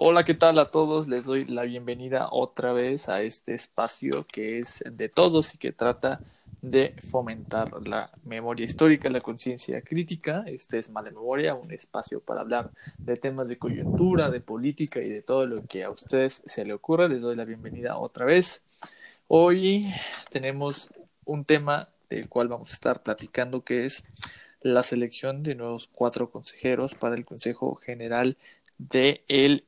Hola, ¿qué tal a todos? Les doy la bienvenida otra vez a este espacio que es de todos y que trata de fomentar la memoria histórica, la conciencia crítica. Este es Mala Memoria, un espacio para hablar de temas de coyuntura, de política y de todo lo que a ustedes se le ocurra. Les doy la bienvenida otra vez. Hoy tenemos un tema del cual vamos a estar platicando que es la selección de nuevos cuatro consejeros para el Consejo General de el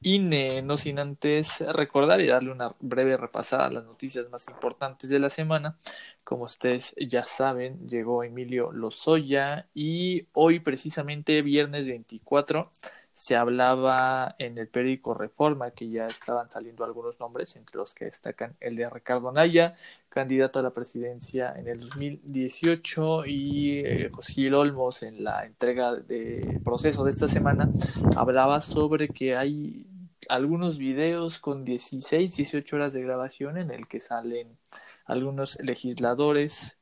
INE, no sin antes recordar y darle una breve repasada a las noticias más importantes de la semana. Como ustedes ya saben, llegó Emilio Lozoya y hoy precisamente viernes 24 se hablaba en el periódico Reforma que ya estaban saliendo algunos nombres, entre los que destacan el de Ricardo Naya, candidato a la presidencia en el 2018, y eh, José Olmos en la entrega de proceso de esta semana hablaba sobre que hay algunos videos con 16, 18 horas de grabación en el que salen algunos legisladores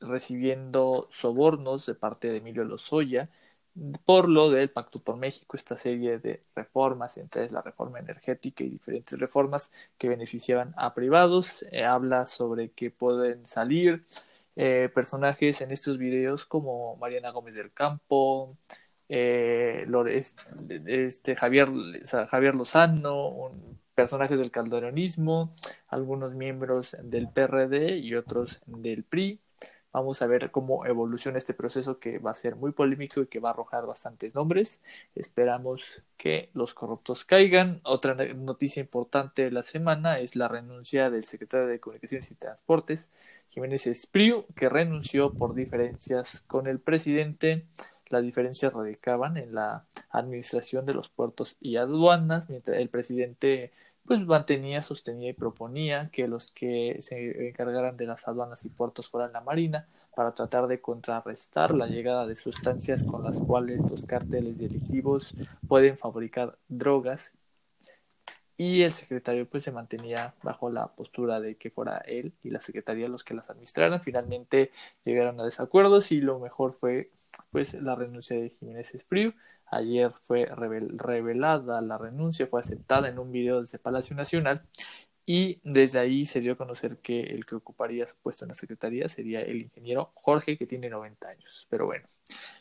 recibiendo sobornos de parte de Emilio Lozoya por lo del Pacto por México, esta serie de reformas, entre la reforma energética y diferentes reformas que beneficiaban a privados. Eh, habla sobre que pueden salir eh, personajes en estos videos como Mariana Gómez del Campo, eh, este, Javier, Javier Lozano, personajes del calderonismo, algunos miembros del PRD y otros del PRI. Vamos a ver cómo evoluciona este proceso que va a ser muy polémico y que va a arrojar bastantes nombres. Esperamos que los corruptos caigan. Otra noticia importante de la semana es la renuncia del secretario de Comunicaciones y Transportes, Jiménez Espriu, que renunció por diferencias con el presidente. Las diferencias radicaban en la administración de los puertos y aduanas, mientras el presidente pues mantenía, sostenía y proponía que los que se encargaran de las aduanas y puertos fueran la Marina para tratar de contrarrestar la llegada de sustancias con las cuales los cárteles delictivos pueden fabricar drogas y el secretario pues se mantenía bajo la postura de que fuera él y la secretaría los que las administraran. Finalmente llegaron a desacuerdos y lo mejor fue pues la renuncia de Jiménez Espriu Ayer fue revelada la renuncia, fue aceptada en un video desde Palacio Nacional y desde ahí se dio a conocer que el que ocuparía su puesto en la Secretaría sería el ingeniero Jorge, que tiene 90 años. Pero bueno,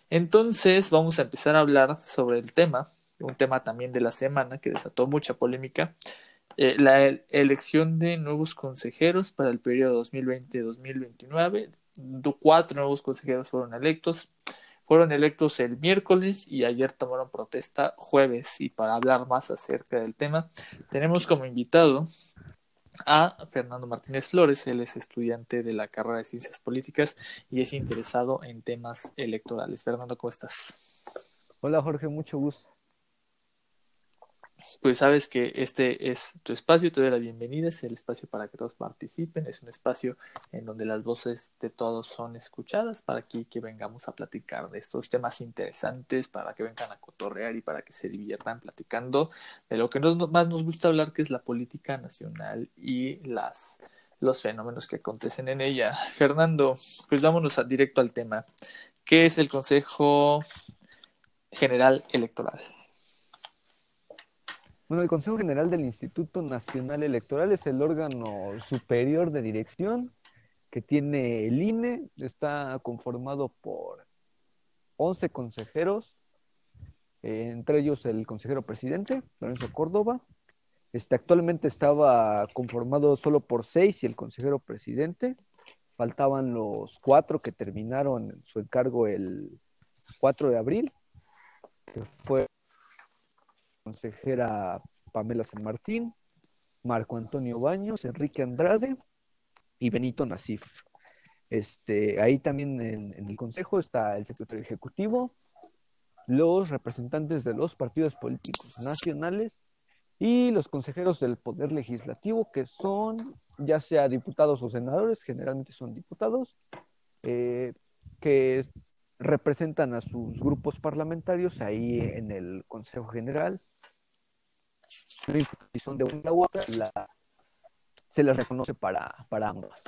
entonces vamos a empezar a hablar sobre el tema, un tema también de la semana que desató mucha polémica, eh, la elección de nuevos consejeros para el periodo 2020-2029. Cuatro nuevos consejeros fueron electos. Fueron electos el miércoles y ayer tomaron protesta jueves. Y para hablar más acerca del tema, tenemos como invitado a Fernando Martínez Flores. Él es estudiante de la carrera de Ciencias Políticas y es interesado en temas electorales. Fernando, ¿cómo estás? Hola Jorge, mucho gusto pues sabes que este es tu espacio, te doy la bienvenida, es el espacio para que todos participen, es un espacio en donde las voces de todos son escuchadas para que, vengamos a platicar de estos temas interesantes, para que vengan a cotorrear y para que se diviertan platicando de lo que más nos gusta hablar, que es la política nacional y las los fenómenos que acontecen en ella. Fernando, pues vámonos directo al tema. ¿Qué es el Consejo General Electoral? Bueno, el Consejo General del Instituto Nacional Electoral es el órgano superior de dirección que tiene el INE. Está conformado por 11 consejeros, eh, entre ellos el consejero presidente, Lorenzo Córdoba. Este, actualmente estaba conformado solo por seis y el consejero presidente. Faltaban los cuatro que terminaron su encargo el 4 de abril, fue consejera Pamela San Martín, Marco Antonio Baños, Enrique Andrade y Benito Nasif. Este, ahí también en, el consejo está el secretario ejecutivo, los representantes de los partidos políticos nacionales y los consejeros del Poder Legislativo, que son ya sea diputados o senadores, generalmente son diputados, eh, que representan a sus grupos parlamentarios ahí en el Consejo General son de una u otra, se les reconoce para, para ambas.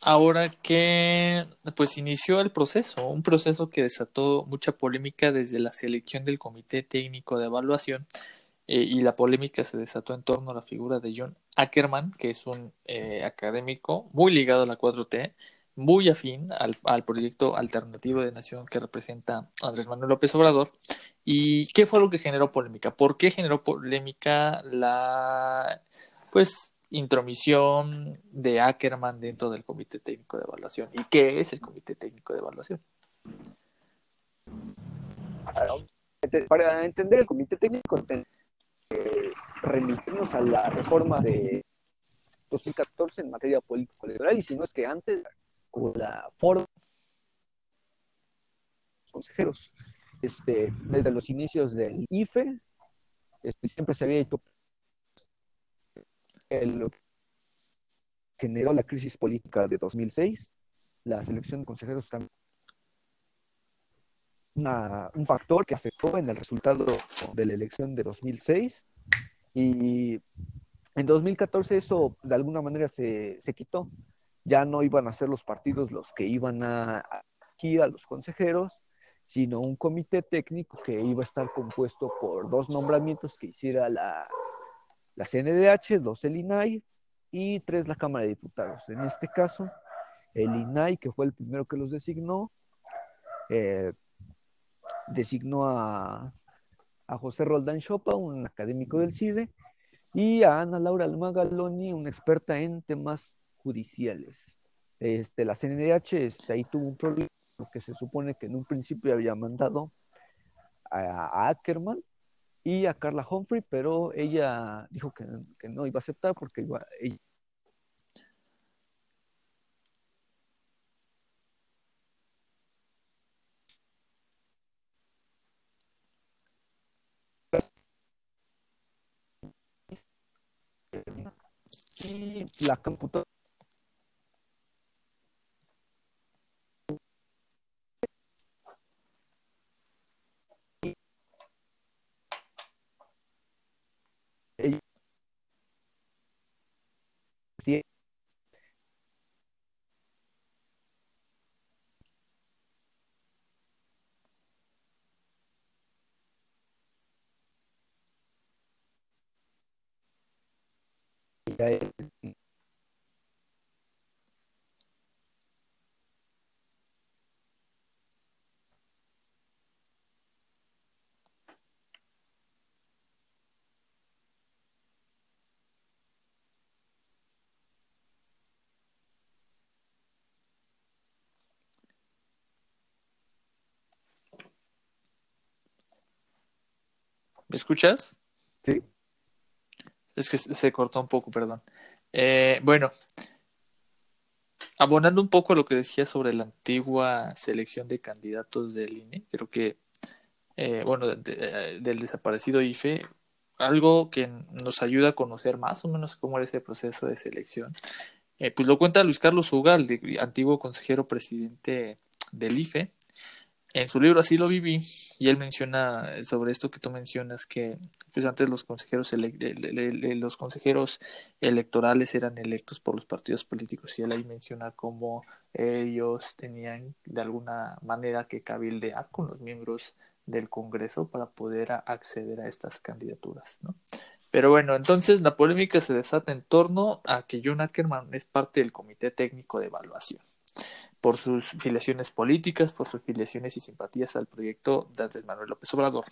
ahora que pues inició el proceso, un proceso que desató mucha polémica desde la selección del Comité Técnico de Evaluación eh, y la polémica se desató en torno a la figura de John Ackerman, que es un eh, académico muy ligado a la 4T, muy afín al, proyecto alternativo de nación que representa Andrés Manuel López Obrador. ¿Y qué fue lo que generó polémica? ¿Por qué generó polémica la pues intromisión de Ackerman dentro del Comité Técnico de Evaluación. ¿Y qué es el Comité Técnico de Evaluación? Para entender el Comité Técnico, eh, remitirnos a la reforma de 2014 en materia político-electoral, y si no es que antes, con la forma consejeros. Este, desde los inicios del IFE, este, siempre se había hecho lo que generó la crisis política de 2006. La selección de consejeros también un factor que afectó en el resultado de la elección de 2006 y en 2014 eso de alguna manera se, se quitó. Ya no iban a ser los partidos los que iban a aquí a los consejeros, sino un comité técnico que iba a estar compuesto por dos nombramientos que hiciera la, la CNDH, dos el INAI y tres la Cámara de Diputados. En este caso, el INAI, que fue el primero que los designó, eh, designó a, a, José Roldán Chopa, un académico del CIDE, y a Ana Laura Almagaloni, una experta en temas judiciales. Este, la CNDH este, ahí tuvo un problema porque se supone que en un principio había mandado a, Ackerman y a Carla Humphrey, pero ella dijo que, que no iba a aceptar porque iba, ella, y la computadora ¿Me escuchas? Sí. Es que se cortó un poco, perdón. Eh, bueno, abonando un poco a lo que decía sobre la antigua selección de candidatos del INE, creo que, eh, bueno, de, del desaparecido IFE, algo que nos ayuda a conocer más o menos cómo era ese proceso de selección, eh, pues lo cuenta Luis Carlos Ugal, antiguo consejero presidente del IFE, en su libro Así lo viví, y él menciona sobre esto que tú mencionas, que pues antes los consejeros, los consejeros electorales eran electos por los partidos políticos, y él ahí menciona cómo ellos tenían de alguna manera que cabildear con los miembros del Congreso para poder acceder a estas candidaturas, ¿no? Pero bueno, entonces la polémica se desata en torno a que John Ackerman es parte del Comité Técnico de Evaluación por sus filiaciones políticas, por sus filiaciones y simpatías al proyecto de Andrés Manuel López Obrador.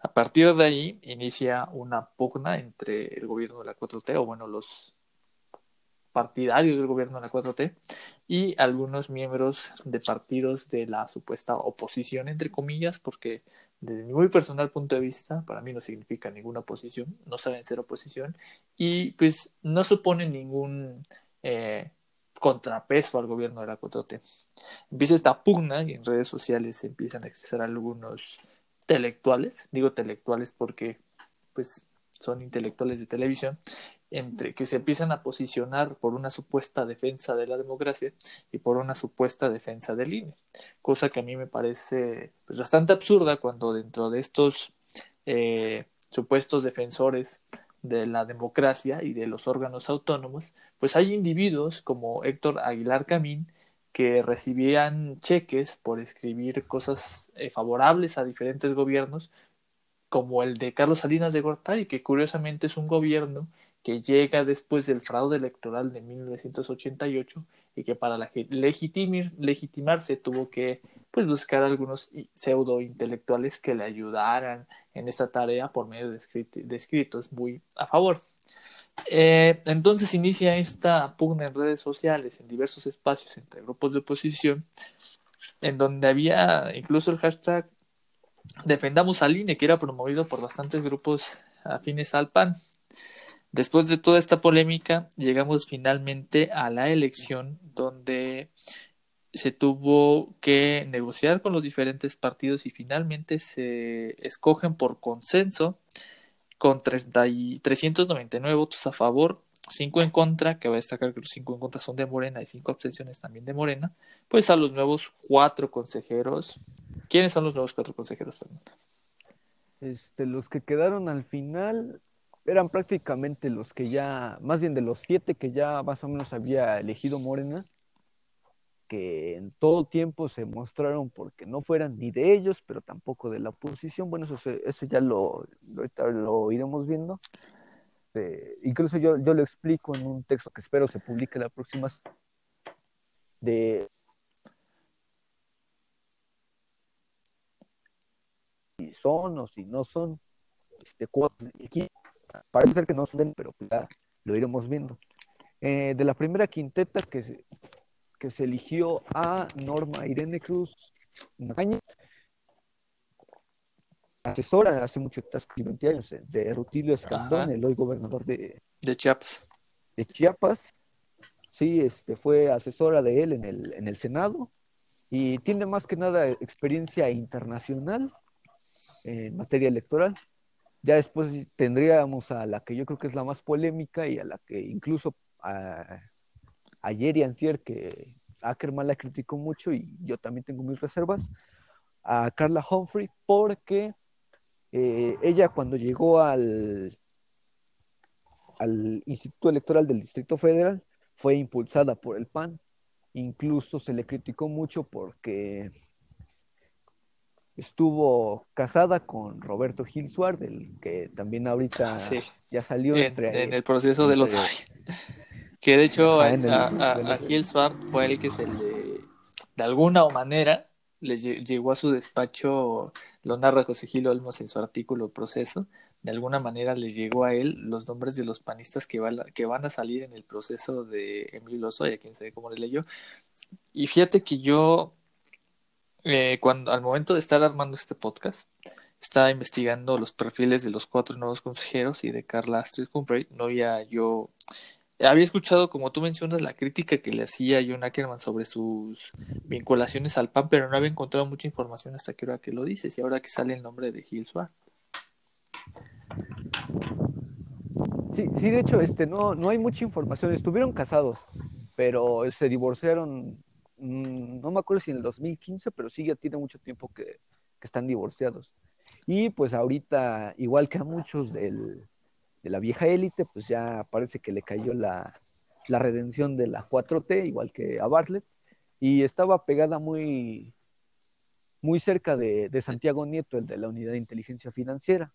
A partir de ahí inicia una pugna entre el gobierno de la 4T, o bueno, los partidarios del gobierno de la 4T, y algunos miembros de partidos de la supuesta oposición, entre comillas, porque desde mi muy personal punto de vista, para mí no significa ninguna oposición, no saben ser oposición, y pues no supone ningún eh, contrapeso al gobierno de la 4T. Empieza esta pugna y en redes sociales empiezan a acceder algunos intelectuales, digo intelectuales porque pues son intelectuales de televisión, entre que se empiezan a posicionar por una supuesta defensa de la democracia y por una supuesta defensa del INE, cosa que a mí me parece pues, bastante absurda cuando dentro de estos eh, supuestos defensores de la democracia y de los órganos autónomos, pues hay individuos como Héctor Aguilar Camín que recibían cheques por escribir cosas eh, favorables a diferentes gobiernos, como el de Carlos Salinas de Gortari, que curiosamente es un gobierno que llega después del fraude electoral de 1988 y que para legitimarse tuvo que pues, buscar algunos pseudo intelectuales que le ayudaran en esta tarea por medio de, escritos muy a favor. Eh, entonces inicia esta pugna en redes sociales, en diversos espacios entre grupos de oposición, en donde había incluso el hashtag Defendamos al INE, que era promovido por bastantes grupos afines al PAN. Después de toda esta polémica, llegamos finalmente a la elección donde se tuvo que negociar con los diferentes partidos y finalmente se escogen por consenso con 399 votos a favor, 5 en contra, que va a destacar que los 5 en contra son de Morena y 5 abstenciones también de Morena, pues a los nuevos cuatro consejeros. ¿Quiénes son los nuevos cuatro consejeros? Este, los que quedaron al final eran prácticamente los que ya, más bien de los siete que ya más o menos había elegido Morena, que en todo tiempo se mostraron porque no fueran ni de ellos, pero tampoco de la oposición. Bueno, eso, eso ya lo, lo, iremos viendo. Eh, incluso yo, yo lo explico en un texto que espero se publique la próxima de si son o si no son este, Parece ser que no son, pero ya lo iremos viendo. Eh, de la primera quinteta que se, que se eligió a Norma Irene Cruz Magaña, asesora hace mucho, casi 20 años, de Rutilio Escandón, el hoy gobernador de, de Chiapas. De Chiapas. Sí, este, fue asesora de él en el, en el Senado y tiene más que nada experiencia internacional en materia electoral. Ya después tendríamos a la que yo creo que es la más polémica y a la que incluso ayer y antier que Ackerman la criticó mucho y yo también tengo mis reservas, a Carla Humphrey porque eh, ella cuando llegó al, al Instituto Electoral del Distrito Federal fue impulsada por el PAN. Incluso se le criticó mucho porque estuvo casada con Roberto Gil Suárez, del que también ahorita ah, ya salió en, en el proceso de los que de hecho a, a, Gil Suárez fue el que se le de alguna manera le llegó a su despacho, lo narra José Gil Olmos en su artículo Proceso, de alguna manera le llegó a él los nombres de los panistas que, que van a salir en el proceso de Emilio Lozoya, quien sabe cómo le leyó. Y fíjate que yo eh, cuando al momento de estar armando este podcast, estaba investigando los perfiles de los cuatro nuevos consejeros y de Carla Astrid Humphrey. No había yo había escuchado, como tú mencionas, la crítica que le hacía John Ackerman sobre sus vinculaciones al PAN, pero no había encontrado mucha información hasta que ahora que lo dices y ahora que sale el nombre de Gil Suárez. Sí, sí, de hecho, este, no, no hay mucha información. Estuvieron casados, pero se divorciaron no me acuerdo si en el 2015, pero sí ya tiene mucho tiempo que, están divorciados. Y pues ahorita, igual que a muchos de la vieja élite, pues ya parece que le cayó la, redención de la 4T, igual que a Bartlett, y estaba pegada muy, muy cerca de, de Santiago Nieto, el de la Unidad de Inteligencia Financiera.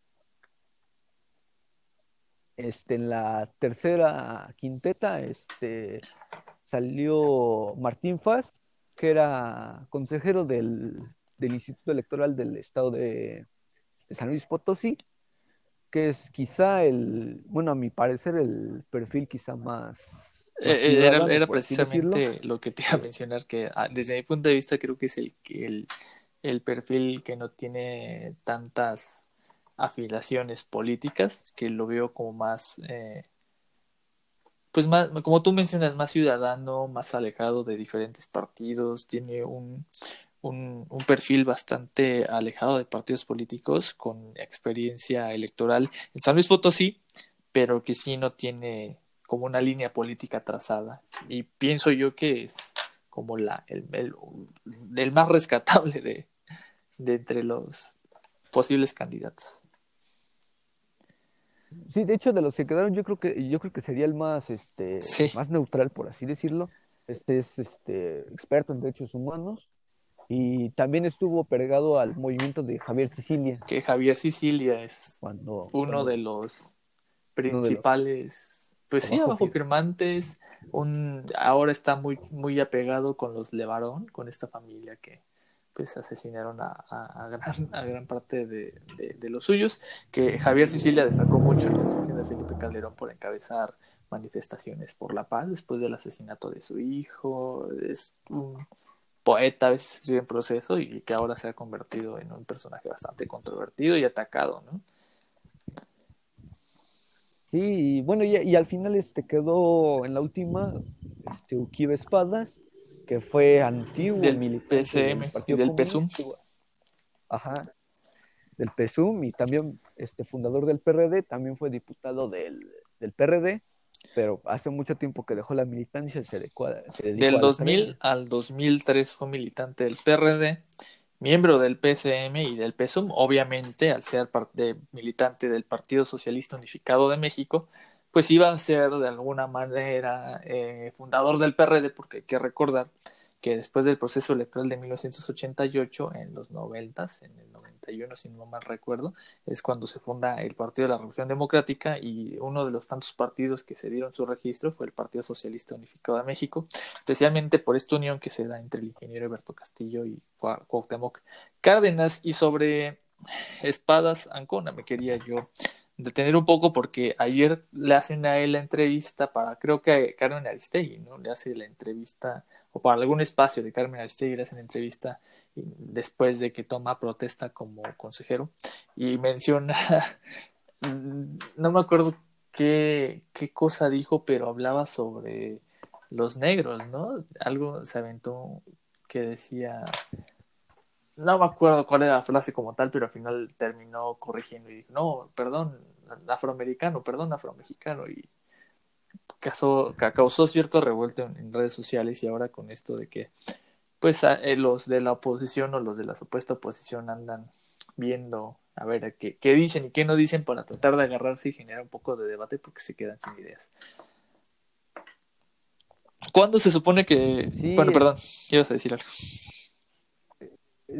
Este, en la tercera quinteta, este, salió Martín Faz, que era consejero del, Instituto Electoral del Estado de, San Luis Potosí, que es quizá el, bueno, a mi parecer, el perfil quizá más... Eh, eh, era, precisamente lo que te iba a mencionar, que ah, desde mi punto de vista creo que es el, el, el perfil que no tiene tantas afiliaciones políticas, que lo veo como más eh, pues más, como tú mencionas, más ciudadano, más alejado de diferentes partidos, tiene un, un, perfil bastante alejado de partidos políticos, con experiencia electoral en San Luis Potosí, pero que sí no tiene como una línea política trazada. Y pienso yo que es como la, el, el, más rescatable de, de entre los posibles candidatos. Sí, de hecho, de los que quedaron, yo creo que, yo creo que sería el más, este, Sí. más neutral, por así decirlo. Este es, este, experto en derechos humanos y también estuvo pegado al movimiento de Javier Sicilia Que Javier Sicilia es cuando, uno cuando- de los los- principales, pues sí, abajo abajo fir- firmantes, un, ahora está muy, muy apegado con los Levarón, con esta familia que pues asesinaron a, a- gran, a gran parte de, de- los suyos, que Javier Sicilia destacó mucho en la sección de Felipe Calderón por encabezar manifestaciones por la paz después del asesinato de su hijo, es un poeta a veces en proceso y que ahora se ha convertido en un personaje bastante controvertido y atacado, ¿no? Sí, y bueno, y, al final este quedó en la última este, Espadas, que fue antiguo Del militante PCM del Partido del PSUM. Ajá, del PSUM y también este fundador del PRD, también fue diputado del, del PRD, pero hace mucho tiempo que dejó la militancia y se dedicó, a- se dedicó Del al 2000 PRD. al 2003 fue militante del PRD, miembro del PSM y del PSUM, obviamente al ser parte militante del Partido Socialista Unificado de México, pues iba a ser de alguna manera eh, fundador del PRD, porque hay que recordar que después del proceso electoral de 1988, en los 90, en el 91, si no mal recuerdo, es cuando se funda el Partido de la Revolución Democrática y uno de los tantos partidos que se dieron su registro fue el Partido Socialista Unificado de México, especialmente por esta unión que se da entre el ingeniero Alberto Castillo y Cuau- Cuauhtémoc Cárdenas. Y sobre Espadas Ancona me quería yo detener un poco porque ayer le hacen a él la entrevista para, creo que Carmen Aristegui, ¿no? Le hace la entrevista, o para algún espacio de Carmen Aristegui le hacen entrevista y- después de que toma protesta como consejero y menciona, no me acuerdo qué, qué cosa dijo, pero hablaba sobre los negros, ¿no? Algo se aventó que decía, no me acuerdo cuál era la frase como tal, pero al final terminó corrigiendo y dijo, no, perdón, afroamericano, perdón, afromexicano, y causó, ca- causó cierto revuelto en, en redes sociales y ahora con esto de que, pues, a- eh, los de la oposición o los de la supuesta oposición andan viendo a ver qué, qué dicen y qué no dicen para tratar de agarrarse y generar un poco de debate porque se quedan sin ideas. ¿Cuándo se supone que... Sí. Bueno, perdón, ibas a decir algo.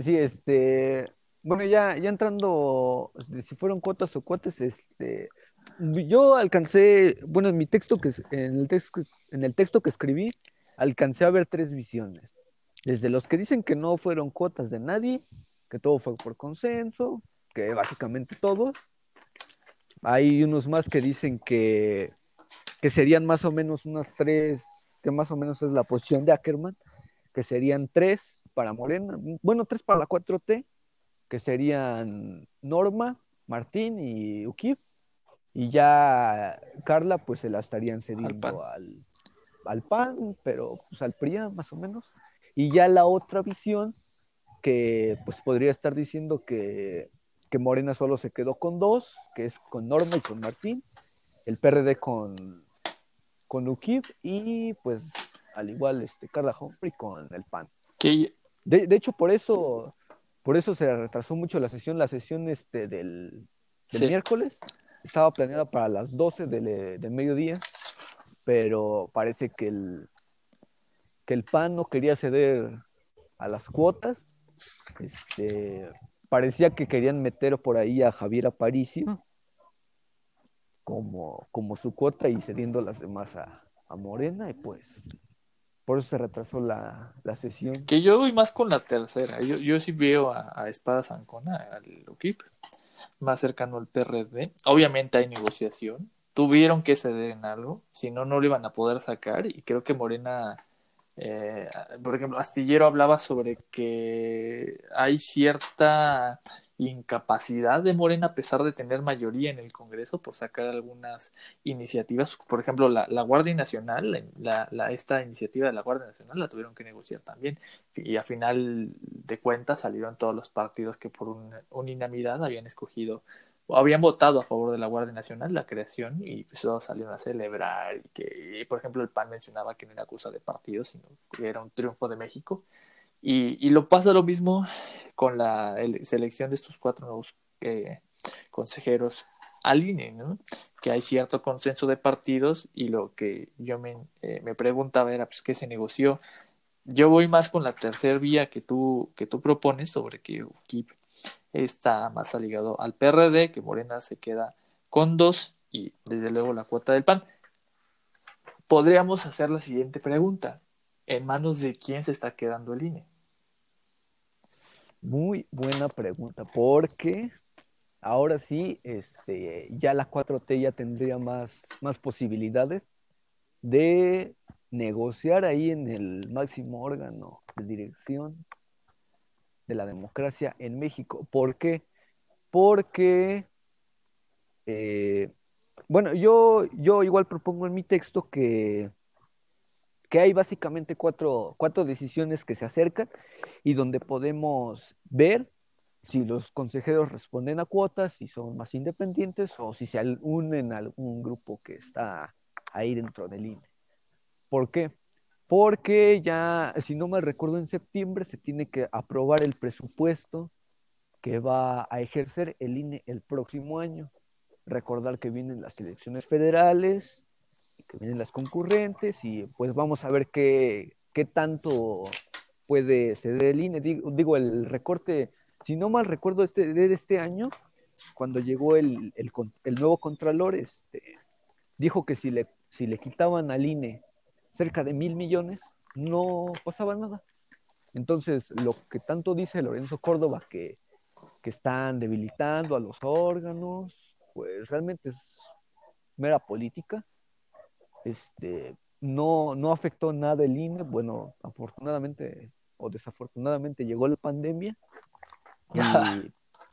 Sí, este, bueno, ya, ya entrando, de si fueron cuotas o cuates, este, yo alcancé, bueno, en mi texto que, en el texto, en el texto que escribí, alcancé a ver tres visiones. Desde los que dicen que no fueron cuotas de nadie, que todo fue por consenso, que básicamente todos. Hay unos más que dicen que, que serían más o menos unas tres, que más o menos es la posición de Ackerman, que serían tres para Morena, bueno, tres para la 4T, que serían Norma, Martín y Ukip, y ya Carla pues se la estarían cediendo al, al PAN, pero pues al PRIAN más o menos, y ya la otra visión que pues podría estar diciendo que, que Morena solo se quedó con dos, que es con Norma y con Martín, el PRD con, con Ukip y pues al igual este Carla Humphrey con el PAN. Que De, de hecho, por eso, por eso se retrasó mucho la sesión. La sesión este del, del Sí. miércoles estaba planeada para las 12 del, del mediodía, pero parece que el, que el PAN no quería ceder a las cuotas. Este, parecía que querían meter por ahí a Javier Aparicio como, como su cuota y cediendo las demás a, a Morena, y pues por eso se retrasó la, la sesión. Que yo voy más con la tercera. Yo, yo sí veo a, Espada Zancona, al UKIP, más cercano al PRD. Obviamente hay negociación. Tuvieron que ceder en algo, si no, no lo iban a poder sacar. Y creo que Morena, eh, por ejemplo, Astillero hablaba sobre que hay cierta incapacidad de Morena a pesar de tener mayoría en el Congreso por sacar algunas iniciativas, por ejemplo la, la Guardia Nacional, la, la, esta iniciativa de la Guardia Nacional la tuvieron que negociar también y a final de cuentas salieron todos los partidos que por un, unanimidad habían escogido o habían votado a favor de la Guardia Nacional, la creación, y pues todos salieron a celebrar, y que, y por ejemplo, el PAN mencionaba que no era cosa de partidos, sino que era un triunfo de México. Y, y lo pasa lo mismo con la el, selección de estos cuatro nuevos eh, consejeros al INE, ¿no? Que hay cierto consenso de partidos y lo que yo me, eh, me preguntaba era, pues, ¿qué se negoció? Yo voy más con la tercera vía que tú, que tú propones sobre que UKIP está más ligado al PRD, que Morena se queda con dos y desde luego la cuota del PAN. Podríamos hacer la siguiente pregunta. ¿En manos de quién se está quedando el INE? Muy buena pregunta, porque ahora sí, este, ya la 4T ya tendría más, más posibilidades de negociar ahí en el máximo órgano de dirección de la democracia en México. ¿Por qué? Porque, eh, bueno, yo, yo igual propongo en mi texto que, que hay básicamente cuatro, cuatro decisiones que se acercan y donde podemos ver si los consejeros responden a cuotas, si son más independientes o si se unen a algún grupo que está ahí dentro del INE. ¿Por qué? Porque ya, si no me recuerdo, en septiembre se tiene que aprobar el presupuesto que va a ejercer el INE el próximo año. Recordar que vienen las elecciones federales, que vienen las concurrentes y pues vamos a ver qué, qué tanto puede ceder el INE. Digo, el recorte, si no mal recuerdo, este, de este año, cuando llegó el, el, el nuevo Contralor, este, dijo que si le, si le quitaban al INE cerca de mil millones, no pasaba nada. Entonces, lo que tanto dice Lorenzo Córdoba, que, que están debilitando a los órganos, pues realmente es mera política. Este, no, no afectó nada el INE. Bueno, afortunadamente o desafortunadamente llegó la pandemia. Y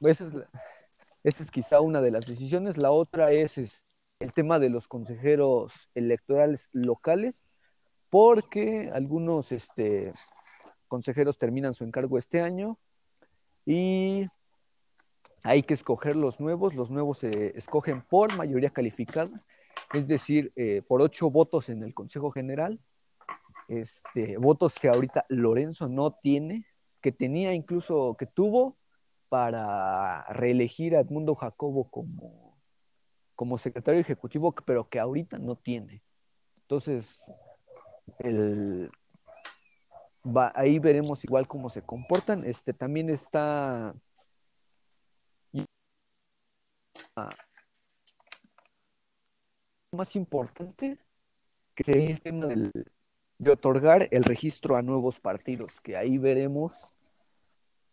esa es, esa es quizá una de las decisiones. La otra es, es el tema de los consejeros electorales locales porque algunos este, consejeros terminan su encargo este año y hay que escoger los nuevos. Los nuevos se escogen por mayoría calificada, es decir, eh, por ocho votos en el Consejo General, este, votos que ahorita Lorenzo no tiene, que tenía incluso, que tuvo para reelegir a Edmundo Jacobo como, como secretario ejecutivo, pero que ahorita no tiene. Entonces, el, ahí veremos igual cómo se comportan. Este también está más importante que sería el tema de otorgar el registro a nuevos partidos, que ahí veremos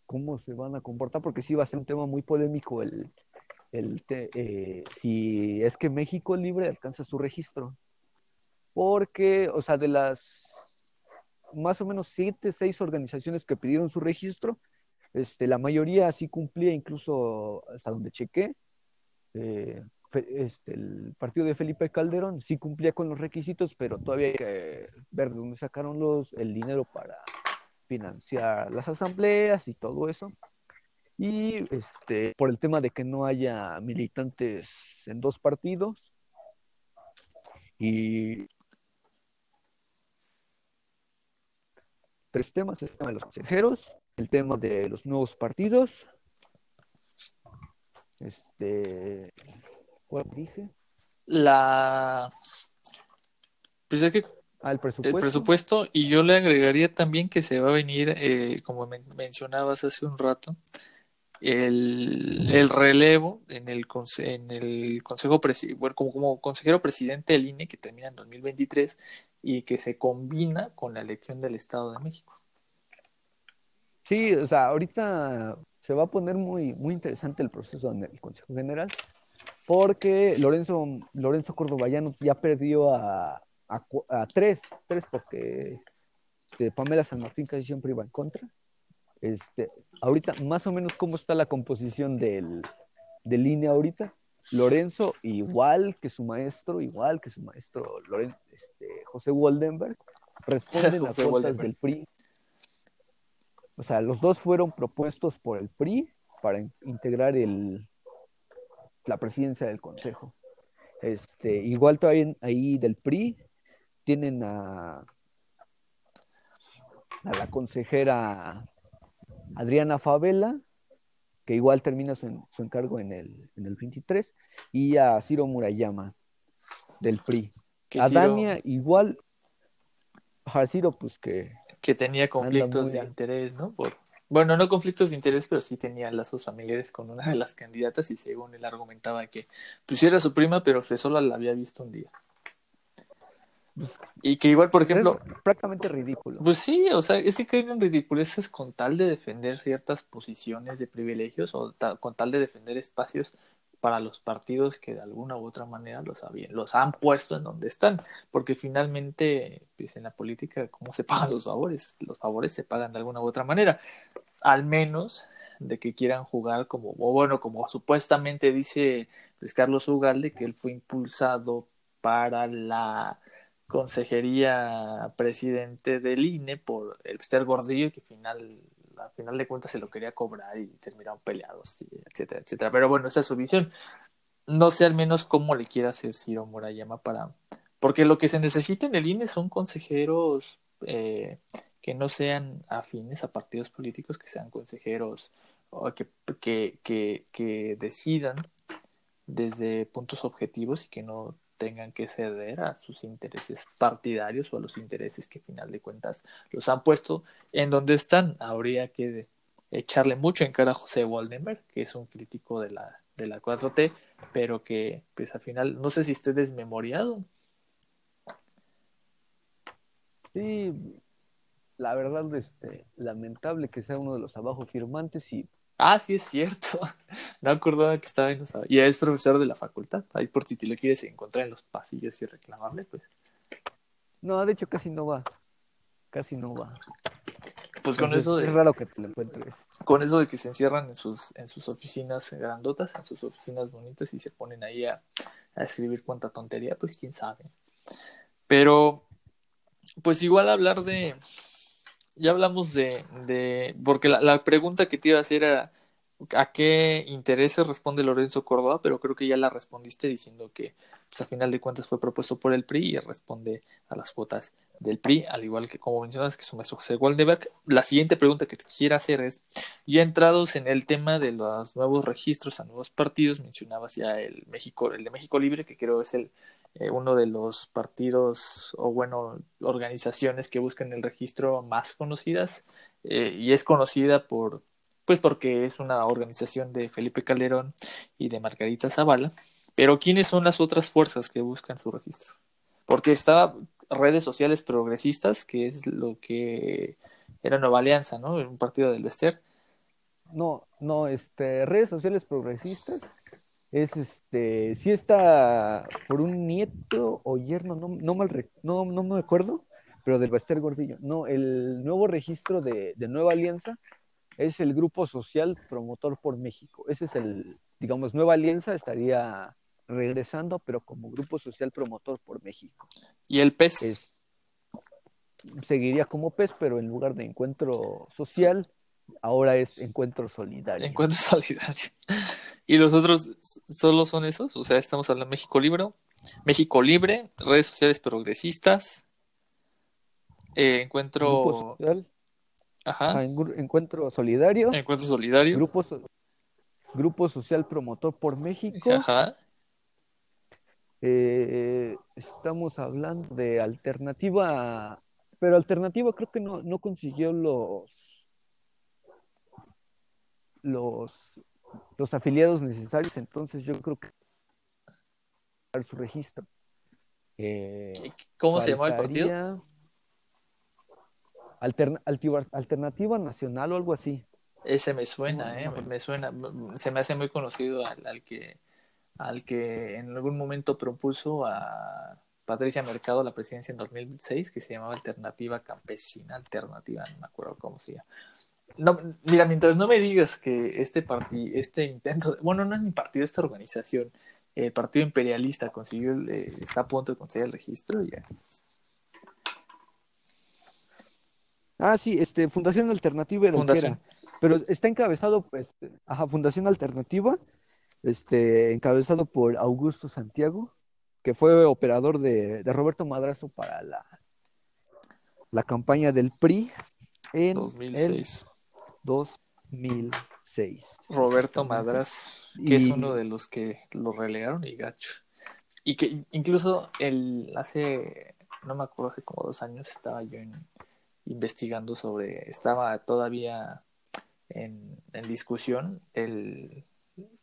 cómo se van a comportar, porque sí va a ser un tema muy polémico el, el eh, si es que México Libre alcanza su registro. Porque, o sea, de las más o menos siete, seis organizaciones que pidieron su registro, este, la mayoría sí cumplía, incluso hasta donde chequé, eh, este, el partido de Felipe Calderón sí cumplía con los requisitos, pero todavía hay que ver de dónde sacaron los, el dinero para financiar las asambleas y todo eso. Y este, por el tema de que no haya militantes en dos partidos, y tres temas, el tema de los consejeros, el tema de los nuevos partidos, este, ¿cuál dije? La, pues es que ah, el, presupuesto. el presupuesto y yo le agregaría también que se va a venir, eh, como mencionabas hace un rato, el, el relevo en el, en el consejo bueno, como, como consejero presidente del INE que termina en 2023 y que se combina con la elección del Estado de México. Sí, o sea, ahorita se va a poner muy, muy interesante el proceso en el Consejo General, porque Lorenzo, Lorenzo Córdoba ya, perdió a, a, tres, tres porque este, Pamela San Martín casi siempre iba en contra. Este, ahorita, más o menos, ¿cómo está la composición del, de línea ahorita? Lorenzo, igual que su maestro, igual que su maestro Lorenzo, este, José Waldenberg, responden a cuotas del PRI. O sea, los dos fueron propuestos por el PRI para integrar el, la presidencia del Consejo. Este, igual todavía ahí del PRI tienen a, a la consejera Adriana Favela que igual termina su, su encargo en el, en el 23, y a Ciro Murayama, del PRI. A Ciro- Dania igual, a Ciro pues que que tenía conflictos muy de interés, ¿no? Por, bueno, no conflictos de interés, pero sí tenía lazos familiares con una de las candidatas y según él argumentaba que pues era su prima, pero que solo la había visto un día. Y que igual, por ejemplo, es prácticamente ridículo. pues sí, o sea, es que caen en ridiculeces con tal de defender ciertas posiciones de privilegios o ta- con tal de defender espacios para los partidos que de alguna u otra manera los, habían, los han puesto en donde están, porque finalmente, pues en la política, ¿cómo se pagan los favores? Los favores se pagan de alguna u otra manera, al menos de que quieran jugar como, o bueno, como supuestamente dice Luis Carlos Ugalde, que él fue impulsado para la consejería presidente del INE por el Gordillo, que final, a final de cuentas se lo quería cobrar y terminaron peleados, etcétera, etcétera. Pero bueno, esa es su visión. No sé al menos cómo le quiera hacer Ciro Murayama para... Porque lo que se necesita en el INE son consejeros eh, que no sean afines a partidos políticos, que sean consejeros o que, que, que decidan desde puntos objetivos y que no tengan que ceder a sus intereses partidarios o a los intereses que, final de cuentas, los han puesto en donde están. Habría que echarle mucho en cara a José Waldenberg, que es un crítico de la, de la 4T, pero que, pues, al final, no sé si esté desmemoriado. Sí, la verdad, este, lamentable que sea uno de los abajo firmantes y Ah, sí, es cierto. No acordaba que estaba en los... Y es profesor de la facultad. Ahí por si te lo quieres encontrar en los pasillos y reclamarle, pues. no, de hecho casi no va, casi no va. Pues con eso de... es raro que te lo encuentres. con eso de que se encierran en sus, en sus oficinas grandotas, en sus oficinas bonitas y se ponen ahí a, a escribir cuánta tontería, pues quién sabe. Pero, pues igual hablar de, ya hablamos de, de porque la, la pregunta que te iba a hacer era, ¿a qué intereses responde Lorenzo Córdoba? Pero creo que ya la respondiste diciendo que, pues a final de cuentas fue propuesto por el PRI y responde a las cuotas del PRI, al igual que como mencionas que su maestro José Waldeberg. La siguiente pregunta que te quiero hacer es, ya entrados en el tema de los nuevos registros a nuevos partidos, mencionabas ya el México, el de México Libre, que creo es el eh, uno de los partidos o bueno, organizaciones que buscan el registro más conocidas eh, y es conocida por pues porque es una organización de Felipe Calderón y de Margarita Zavala, pero ¿quiénes son las otras fuerzas que buscan su registro? Porque estaba redes sociales progresistas, que es lo que era Nueva Alianza, ¿no? Un partido del Vester. No, no, este, redes sociales progresistas es este, sí está por un nieto o yerno, no, no mal, no, no me acuerdo, pero del Bester Gordillo. No, el nuevo registro de, de Nueva Alianza es el Grupo Social Promotor por México. Ese es el, digamos, Nueva Alianza estaría regresando, pero como Grupo Social Promotor por México. Y el PES. Es, seguiría como PES, pero en lugar de encuentro social, ahora es encuentro solidario. Encuentro solidario. Y los otros solo son esos, o sea, estamos hablando de México Libre, México Libre, redes sociales progresistas, eh, encuentro, Grupo social, ajá, ah, en- encuentro solidario, encuentro solidario, grupo, so- grupo social promotor por México. ajá, Eh, estamos hablando de alternativa, pero alternativa creo que no, no consiguió los los los afiliados necesarios, entonces yo creo que su registro. Eh, ¿cómo se llama el partido? Alterna- alternativa nacional o algo así. Ese me suena, eh, me suena, se me hace muy conocido al, al que al que en algún momento propuso a Patricia Mercado la presidencia en 2006, que se llamaba Alternativa Campesina Alternativa, no me acuerdo cómo se llama. No, mira, mientras no me digas que este partido, este intento, de- bueno, no es ni partido, esta organización, el Partido Imperialista consiguió, el, eh, está a punto de conseguir el registro, ya. Ah, sí, este, Fundación Alternativa Fundación. Pero está encabezado, pues, ajá, Fundación Alternativa, este, encabezado por Augusto Santiago, que fue operador de, de Roberto Madrazo para la, la campaña del PRI en el 2006. 2006. 2006. Roberto. Madras, que es uno de los que lo relegaron y gacho. Y que incluso el hace, no me acuerdo, hace como dos años estaba yo en- investigando sobre, estaba todavía en, en discusión el,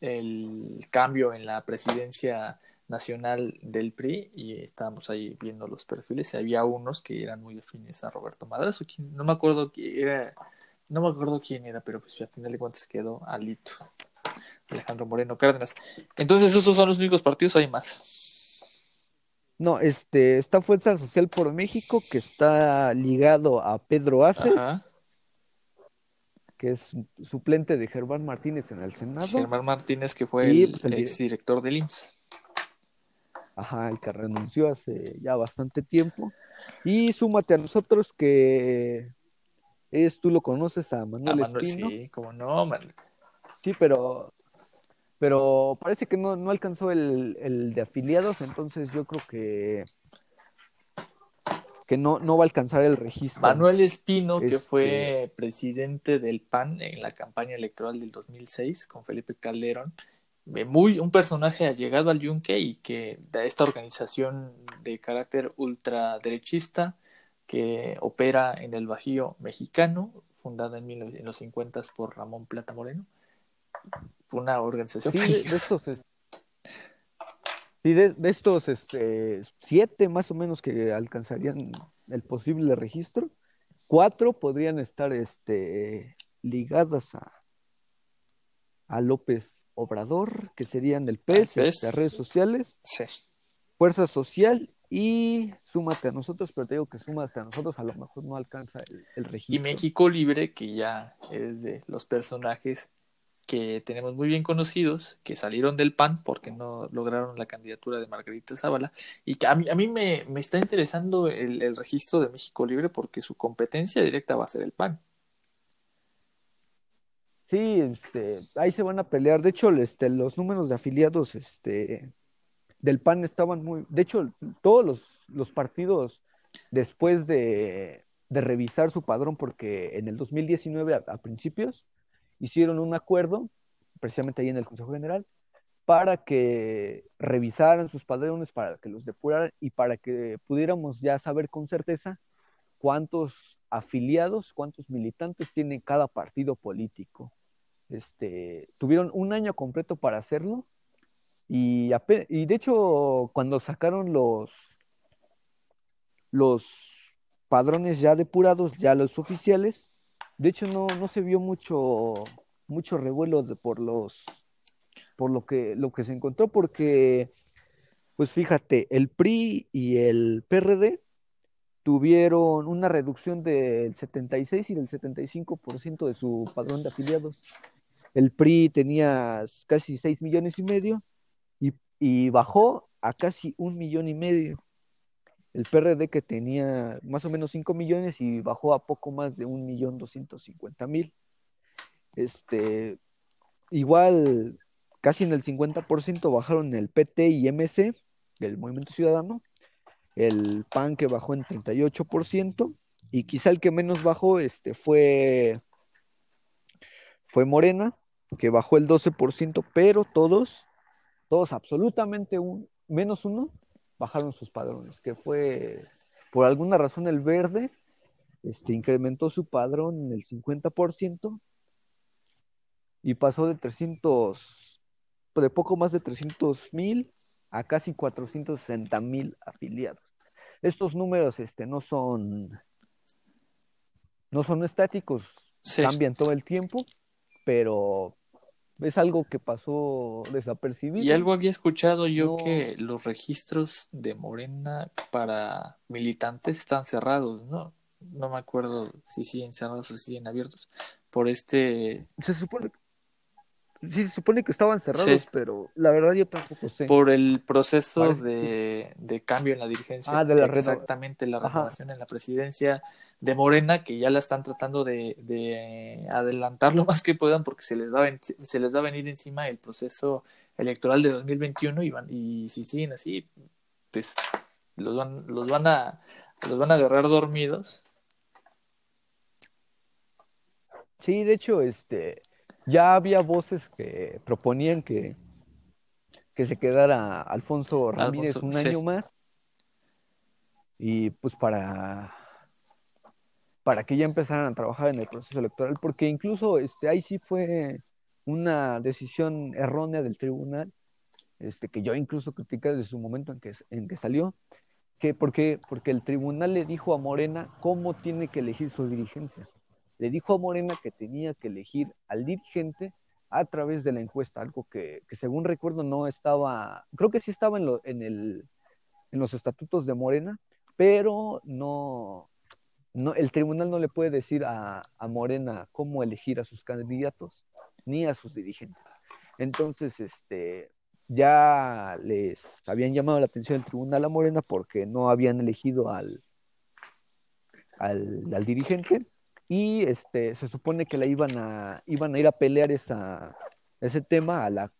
el cambio en la presidencia nacional del PRI y estábamos ahí viendo los perfiles y había unos que eran muy afines a Roberto Madras o quién- no me acuerdo quién era no me acuerdo quién era pero pues al final de cuentas quedó Alito Alejandro Moreno Cárdenas entonces esos son los únicos partidos hay más No, este, está Fuerza Social por México, que está ligado a Pedro Aces, Ajá. que es suplente de Germán Martínez en el Senado. Germán Martínez que fue Y, el, pues, el dir- exdirector del IMSS Ajá, el que renunció hace ya bastante tiempo. Y súmate a nosotros que es, tú lo conoces a a Manuel Manuel Espino. sí como no man. Sí, pero, pero parece que no, no alcanzó el, el de afiliados, entonces yo creo que, que no, no va a alcanzar el registro. Manuel Espino, que Este- fue presidente del PAN en la campaña electoral del 2006 con Felipe Calderón, eh, muy un personaje allegado al Yunque y que de esta organización de carácter ultraderechista que opera en el Bajío mexicano, fundada en, 19 en los 50 por Ramón Plata Moreno. Una organización Sí, de, estos, es- sí, de, de estos este, siete más o menos que alcanzarían el posible registro, cuatro podrían estar este, ligadas a, a López Obrador, que serían el PES, PES. este, redes sociales, Sí. Fuerza Social y Súmate a nosotros, pero te digo que Súmate a nosotros a lo mejor no alcanza el, el Y registro. México Libre, que ya es de los personajes que tenemos muy bien conocidos, que salieron del PAN porque no lograron la candidatura de Margarita Zavala, y que a mí, a mí me, me está interesando el, el registro de México Libre porque su competencia directa va a ser el PAN. Sí, este, ahí se van a pelear. De hecho, este, los números de afiliados este, del PAN estaban muy. De hecho, todos los, los partidos, después de, de revisar su padrón, porque en el 2019, a, a principios, hicieron un acuerdo, precisamente ahí en el Consejo General, para que revisaran sus padrones, para que los depuraran y para que pudiéramos ya saber con certeza cuántos afiliados, cuántos militantes tiene cada partido político. Este, tuvieron un año completo para hacerlo y, de hecho cuando sacaron los, los padrones ya depurados, ya los oficiales, de hecho no, no se vio mucho, mucho revuelo de- por los por lo que, lo que se encontró, porque, pues fíjate, el PRI y el PRD tuvieron una reducción del 76 y del 75% de su padrón de afiliados. El PRI tenía casi 6 millones y medio y, bajó a casi un millón y medio. El PRD que tenía más o menos 5 millones y bajó a poco más de un millón doscientos cincuenta mil. Este, igual, casi en el 50% bajaron el PT y MC, el Movimiento Ciudadano, el PAN que bajó en 38%, y quizá el que menos bajó este, fue, fue Morena, que bajó el 12%, pero todos, todos absolutamente un, menos uno, bajaron sus padrones, que fue por alguna razón el verde este, incrementó su padrón en el 50% y pasó de 300, de poco más de 300 mil a casi 460 mil afiliados. Estos números este, no son no son estáticos, Sí. cambian todo el tiempo, pero es algo que pasó desapercibido. Y algo había escuchado yo No. que los registros de Morena para militantes están cerrados, ¿no? No me acuerdo si siguen cerrados o si siguen abiertos. Por este, Se supone, sí, se supone que estaban cerrados, Sí. pero la verdad yo tampoco sé. por el proceso de, de cambio en la dirigencia. Ah, de la Exactamente, la Ajá. renovación en la presidencia de Morena, que ya la están tratando de, de adelantar lo más que puedan porque se les, va se les va a venir encima el proceso electoral de 2021 y, van, y si siguen así, pues los van, los van a los van a agarrar dormidos. Sí, de hecho, este, ya había voces que proponían que, que se quedara Alfonso Ramírez un año más. Y pues para, para que ya empezaran a trabajar en el proceso electoral, porque incluso este, ahí sí fue una decisión errónea del tribunal, este, que yo incluso critiqué desde su momento en que, en que salió, que porque, porque el tribunal le dijo a Morena cómo tiene que elegir su dirigencia. Le dijo a Morena que tenía que elegir al dirigente a través de la encuesta, algo que, según recuerdo no estaba, creo que sí estaba en, el, en los estatutos de Morena, pero no, no, el tribunal no le puede decir a, a Morena cómo elegir a sus candidatos ni a sus dirigentes. Entonces, este, ya les habían llamado la atención el tribunal a Morena porque no habían elegido al, al, dirigente y este, se supone que la iban a, iban a ir a pelear esa, ese tema a la,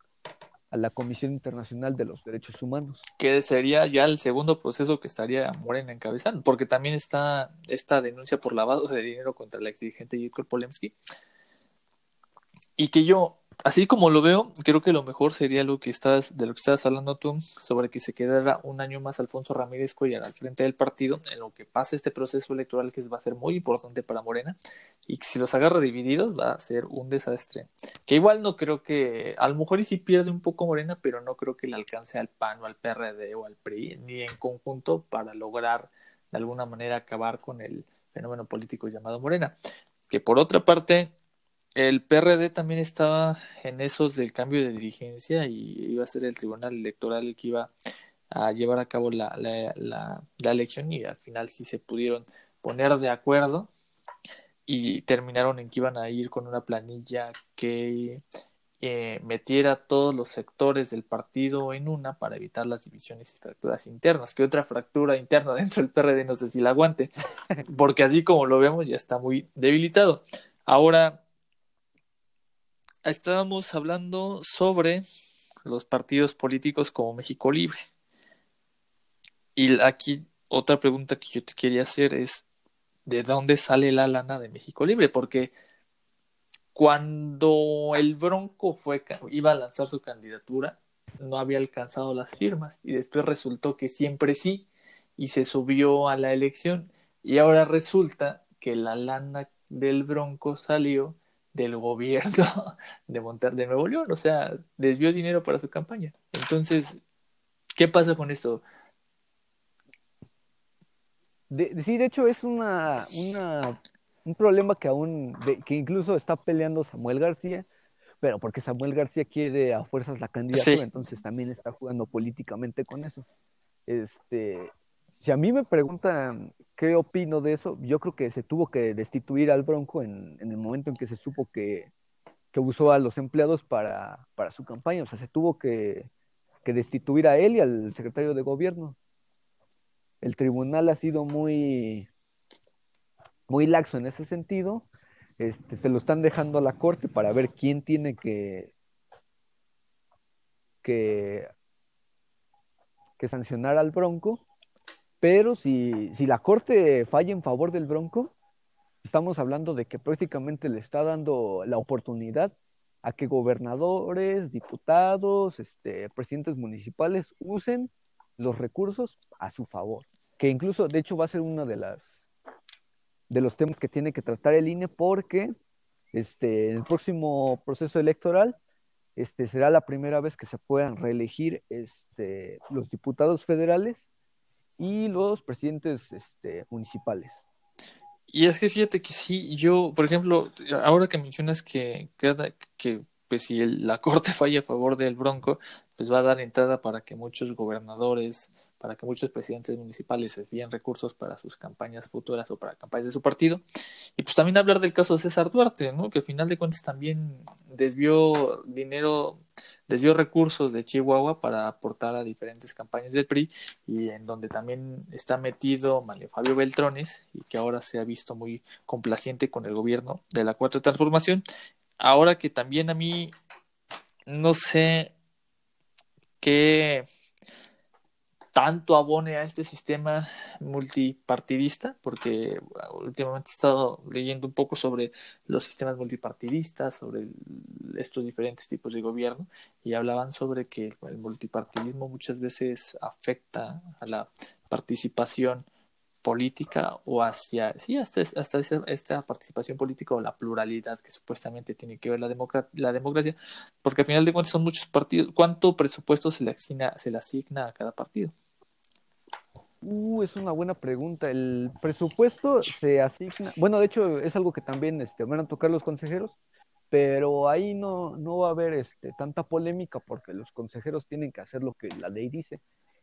a la Comisión Internacional de los Derechos Humanos. Que sería ya el segundo proceso que estaría Morena encabezando, porque también está esta denuncia por lavado de dinero contra el exdirigente Yitko Polemski, y que yo, así como lo veo, creo que lo mejor sería lo que estás, de lo que estás hablando tú, sobre que se quedara un año más Alfonso Ramírez Cuellar al frente del partido, en lo que pasa este proceso electoral que va a ser muy importante para Morena, y que si los agarra divididos va a ser un desastre. Que igual no creo que, a lo mejor y si pierde un poco Morena, pero no creo que le alcance al PAN o al PRD o al PRI, ni en conjunto para lograr de alguna manera acabar con el fenómeno político llamado Morena. Que por otra parte, el PRD también estaba en esos del cambio de dirigencia y iba a ser el tribunal electoral el que iba a llevar a cabo la, la, la, elección y al final sí se pudieron poner de acuerdo y terminaron en que iban a ir con una planilla que eh, metiera todos los sectores del partido en una para evitar las divisiones y fracturas internas. Que otra fractura interna dentro del PRD no sé si la aguante, porque así como lo vemos ya está muy debilitado. Ahora estábamos hablando sobre los partidos políticos como México Libre. Y aquí otra pregunta que yo te quería hacer es, ¿de dónde sale la lana de México Libre? Porque cuando el Bronco fue, iba a lanzar su candidatura, no había alcanzado las firmas y después resultó que siempre sí y se subió a la elección y ahora resulta que la lana del Bronco salió del gobierno de montar de Nuevo León, o sea, desvió dinero para su campaña. Entonces, ¿qué pasa con esto? De, sí, de hecho es una, una, un problema que aún, que incluso está peleando Samuel García, pero porque Samuel García quiere a fuerzas la candidatura, entonces también está jugando políticamente con eso. Este, si a mí me preguntan qué opino de eso, yo creo que se tuvo que destituir al Bronco en, el momento en que se supo que, usó a los empleados para, su campaña. O sea, se tuvo que, destituir a él y al secretario de gobierno. El tribunal ha sido muy, muy laxo en ese sentido. Este, se lo están dejando a la corte para ver quién tiene que, que, que sancionar al Bronco pero si, si la Corte falla en favor del Bronco, estamos hablando de que prácticamente le está dando la oportunidad a que gobernadores, diputados, este, presidentes municipales usen los recursos a su favor. Que incluso, de hecho, va a ser uno de las de los temas que tiene que tratar el INE porque este, el próximo proceso electoral este, será la primera vez que se puedan reelegir este, los diputados federales y los presidentes este, municipales. Y es que fíjate que sí, yo, por ejemplo, ahora que mencionas que, que pues si la corte falla a favor del Bronco, pues va a dar entrada para que muchos gobernadores, para que muchos presidentes municipales desvíen recursos para sus campañas futuras o para campañas de su partido. Y pues también hablar del caso de César Duarte, ¿no? Que al final de cuentas también desvió dinero, desvió recursos de Chihuahua para aportar a diferentes campañas del PRI y en donde también está metido Mario Fabio Beltrones y que ahora se ha visto muy complaciente con el gobierno de la Cuarta Transformación. Ahora que también a mí no sé qué tanto abone a este sistema multipartidista, porque últimamente he estado leyendo un poco sobre los sistemas multipartidistas, sobre estos diferentes tipos de gobierno, y hablaban sobre que el multipartidismo muchas veces afecta a la participación política o hacia, sí, hasta, hasta esta participación política o la pluralidad que supuestamente tiene que ver la, la democracia, porque al final de cuentas son muchos partidos. ¿Cuánto presupuesto se le asigna, se le asigna a cada partido? Uh, es una buena pregunta. El presupuesto se asigna, bueno, de hecho es algo que también este, van a tocar los consejeros, pero ahí no, no va a haber este, tanta polémica porque los consejeros tienen que hacer lo que la ley dice.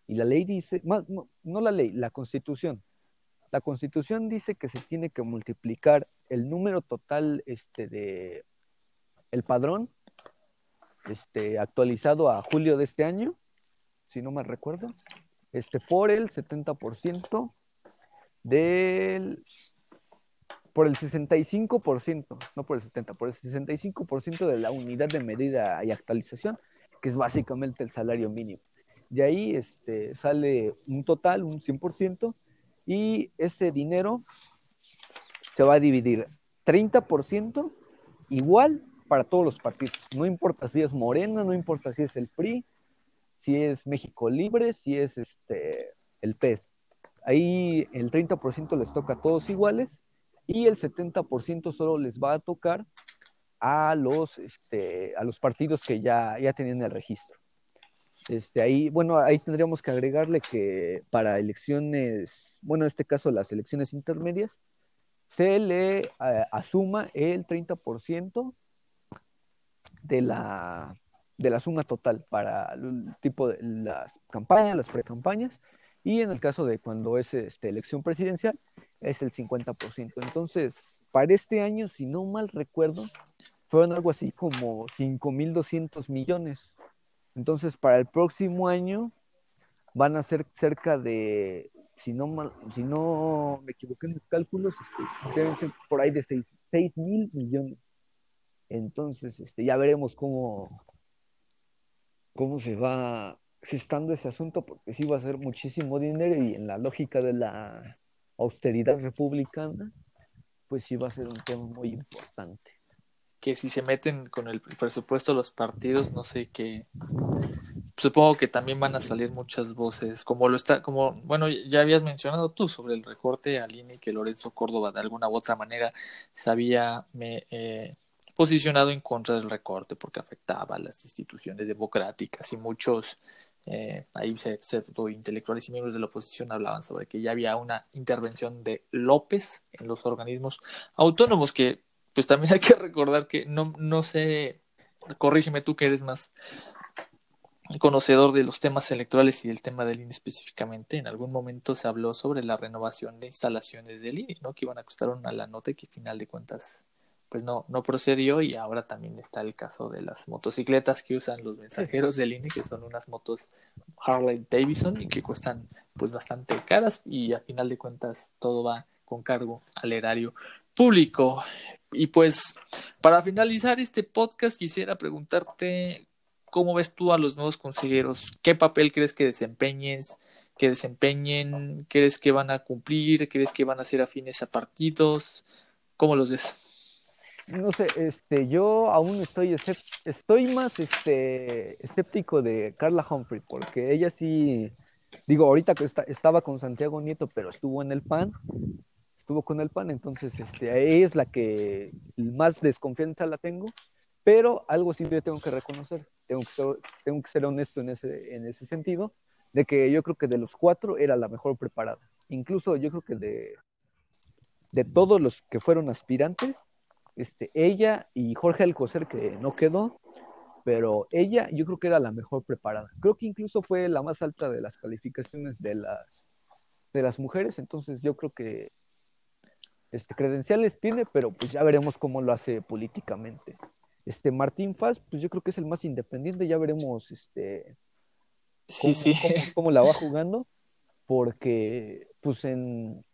Y la ley dice, no, no la ley, la constitución. La constitución dice que se tiene que multiplicar el número total este, de el padrón este, actualizado a julio de este año, si no me recuerdo, este, por el 70% del, por el 65%, no por el 70%, por el 65% de la unidad de medida y actualización, que es básicamente el salario mínimo. De ahí este, sale un total, un 100%, y ese dinero se va a dividir 30% igual para todos los partidos. No importa si es Morena, no importa si es el PRI, si es México Libre, si es este, el PES. Ahí el 30% les toca a todos iguales y el 70% solo les va a tocar a los, este, a los partidos que ya, ya tenían el registro. Este, ahí, bueno, ahí tendríamos que agregarle que para elecciones, bueno, en este caso las elecciones intermedias, se le eh, asuma el 30% de la, de la suma total para el tipo de las campañas, las precampañas, y en el caso de cuando es este, elección presidencial, es el 50%. Entonces, para este año, si no mal recuerdo, fueron algo así como 5.200 millones. Entonces, para el próximo año van a ser cerca de, si no, mal, si no me equivoqué en los cálculos, este, deben ser por ahí de 6 mil millones. Entonces, este, ya veremos cómo, cómo se va gestando ese asunto, porque sí va a ser muchísimo dinero y en la lógica de la austeridad republicana, pues sí va a ser un tema muy importante. Que si se meten con el presupuesto los partidos, no sé qué. Supongo que también van a salir muchas voces, como lo está, como, bueno, ya habías mencionado tú sobre el recorte al INE que Lorenzo Córdoba de alguna u otra manera sabía me, eh, posicionado en contra del recorte porque afectaba a las instituciones democráticas y muchos eh, ahí intelectuales y miembros de la oposición hablaban sobre que ya había una intervención de López en los organismos autónomos que pues también hay que recordar que no, no sé, corrígeme tú que eres más conocedor de los temas electorales y del tema del INE específicamente, en algún momento se habló sobre la renovación de instalaciones del INE, ¿no? Que iban a costar una la nota y que final de cuentas pues no, no procedió y ahora también está el caso de las motocicletas que usan los mensajeros del INE, que son unas motos Harley Davidson y que cuestan pues bastante caras y a final de cuentas todo va con cargo al erario público. Y pues para finalizar este podcast quisiera preguntarte cómo ves tú a los nuevos consejeros, qué papel crees que desempeñes, que desempeñen, crees que van a cumplir, crees que van a ser afines a partidos, ¿cómo los ves? No sé, este, yo aún estoy, estoy más este, escéptico de Carla Humphrey, porque ella sí, digo, ahorita que estaba con Santiago Nieto, pero estuvo en el PAN, estuvo con el PAN, entonces este, es la que más desconfianza la tengo, pero algo sí yo tengo que reconocer, tengo que ser, tengo que ser honesto en ese, en ese sentido, de que yo creo que de los cuatro era la mejor preparada. Incluso yo creo que de, de todos los que fueron aspirantes, este, ella y Jorge Alcocer, que no quedó, pero ella yo creo que era la mejor preparada. Creo que incluso fue la más alta de las calificaciones de las, de las mujeres, entonces yo creo que este, credenciales tiene, pero pues ya veremos cómo lo hace políticamente. Este Martín Faz, pues yo creo que es el más independiente, ya veremos este sí, sí. cómo la va jugando, porque pues en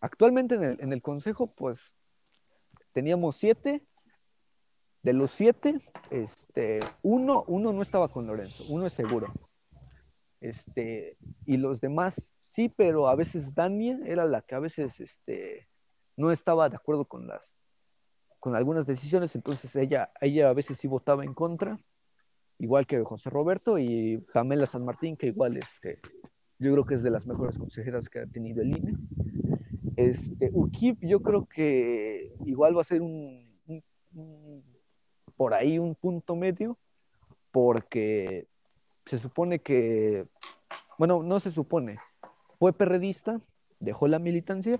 actualmente en el, en el consejo, pues teníamos siete. De los siete, este, uno, uno no estaba con Lorenzo, uno es seguro. este, y los demás sí, pero a veces Dania era la que a veces este, no estaba de acuerdo con las con algunas decisiones, entonces ella, ella a veces sí votaba en contra, igual que José Roberto y Jamela San Martín, que igual este, yo creo que es de las mejores consejeras que ha tenido el INE. Este, UKIP yo creo que igual va a ser un, por ahí un punto medio, porque se supone que, bueno, no se supone, fue perredista, dejó la militancia,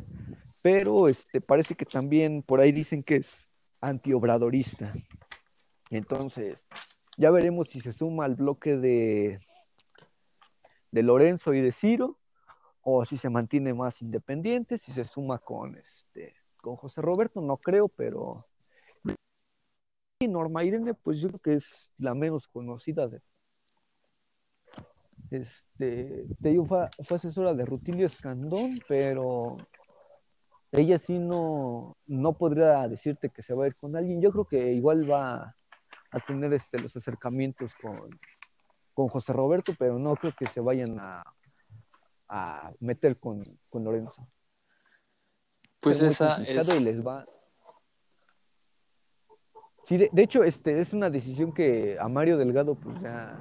pero este, parece que también por ahí dicen que es antiobradorista. Entonces, ya veremos si se suma al bloque de, de Lorenzo y de Ciro, o si se mantiene más independiente, si se suma con este con José Roberto, no creo, pero y Norma Irene, pues yo creo que es la menos conocida de este, te digo, fue, asesora de Rutilio Escandón, pero ella sí no, no podría decirte que se va a ir con alguien. Yo creo que igual va a tener este, los acercamientos con, con José Roberto, pero no creo que se vayan a, a meter con, con Lorenzo. Pues esa es... Y les va... Sí, de, hecho, este, es una decisión que a Mario Delgado, pues ya,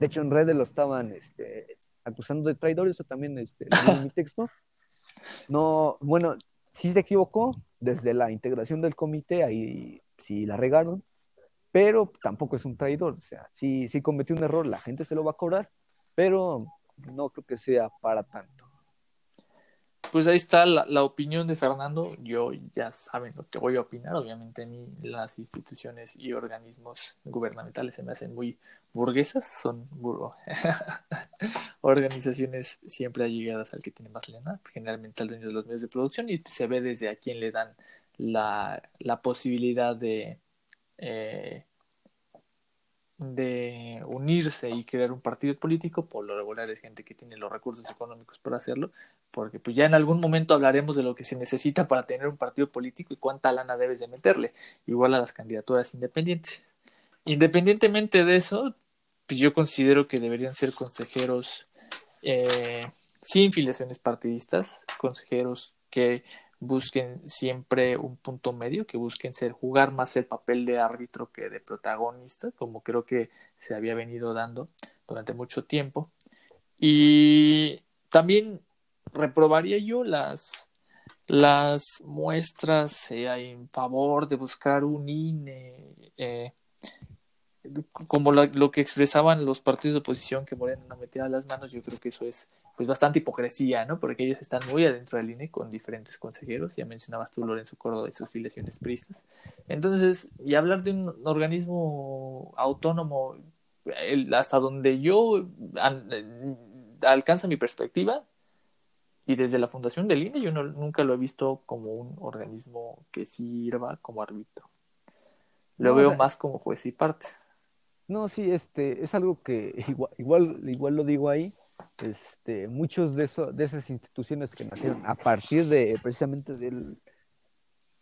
de hecho en redes lo estaban este, acusando de traidor, eso también este, en mi texto. No, bueno, sí se equivocó desde la integración del comité, ahí sí la regaron, pero tampoco es un traidor, o sea, sí, sí cometió un error, la gente se lo va a cobrar, pero no creo que sea para tanto. Pues ahí está la, opinión de Fernando. Yo ya saben lo que voy a opinar. Obviamente a mí las instituciones y organismos gubernamentales se me hacen muy burguesas. Son organizaciones siempre allegadas al que tiene más lana, generalmente al dueño de los medios de producción y se ve desde a quién le dan la, la posibilidad de eh, de unirse y crear un partido político, por lo regular es gente que tiene los recursos económicos para hacerlo, porque pues ya en algún momento hablaremos de lo que se necesita para tener un partido político y cuánta lana debes de meterle, igual a las candidaturas independientes. Independientemente de eso, pues yo considero que deberían ser consejeros eh, sin filiaciones partidistas, consejeros que busquen siempre un punto medio, que busquen ser jugar más el papel de árbitro que de protagonista, como creo que se había venido dando durante mucho tiempo. Y también reprobaría yo las las muestras en favor de buscar un INE eh, como lo, que expresaban los partidos de oposición que Morena no metía las manos, yo creo que eso es pues bastante hipocresía, ¿no? Porque ellos están muy adentro del INE con diferentes consejeros, ya mencionabas tú Lorenzo Córdoba y sus filiaciones pristas. Entonces, y hablar de un organismo autónomo, hasta donde yo alcanza mi perspectiva, y desde la fundación del INE yo nunca lo he visto como un organismo que sirva como árbitro. Lo veo más como juez y parte. No, sí, este, es algo que igual, igual, igual lo digo ahí, este, muchos de, eso, de esas instituciones que nacieron a partir de precisamente del,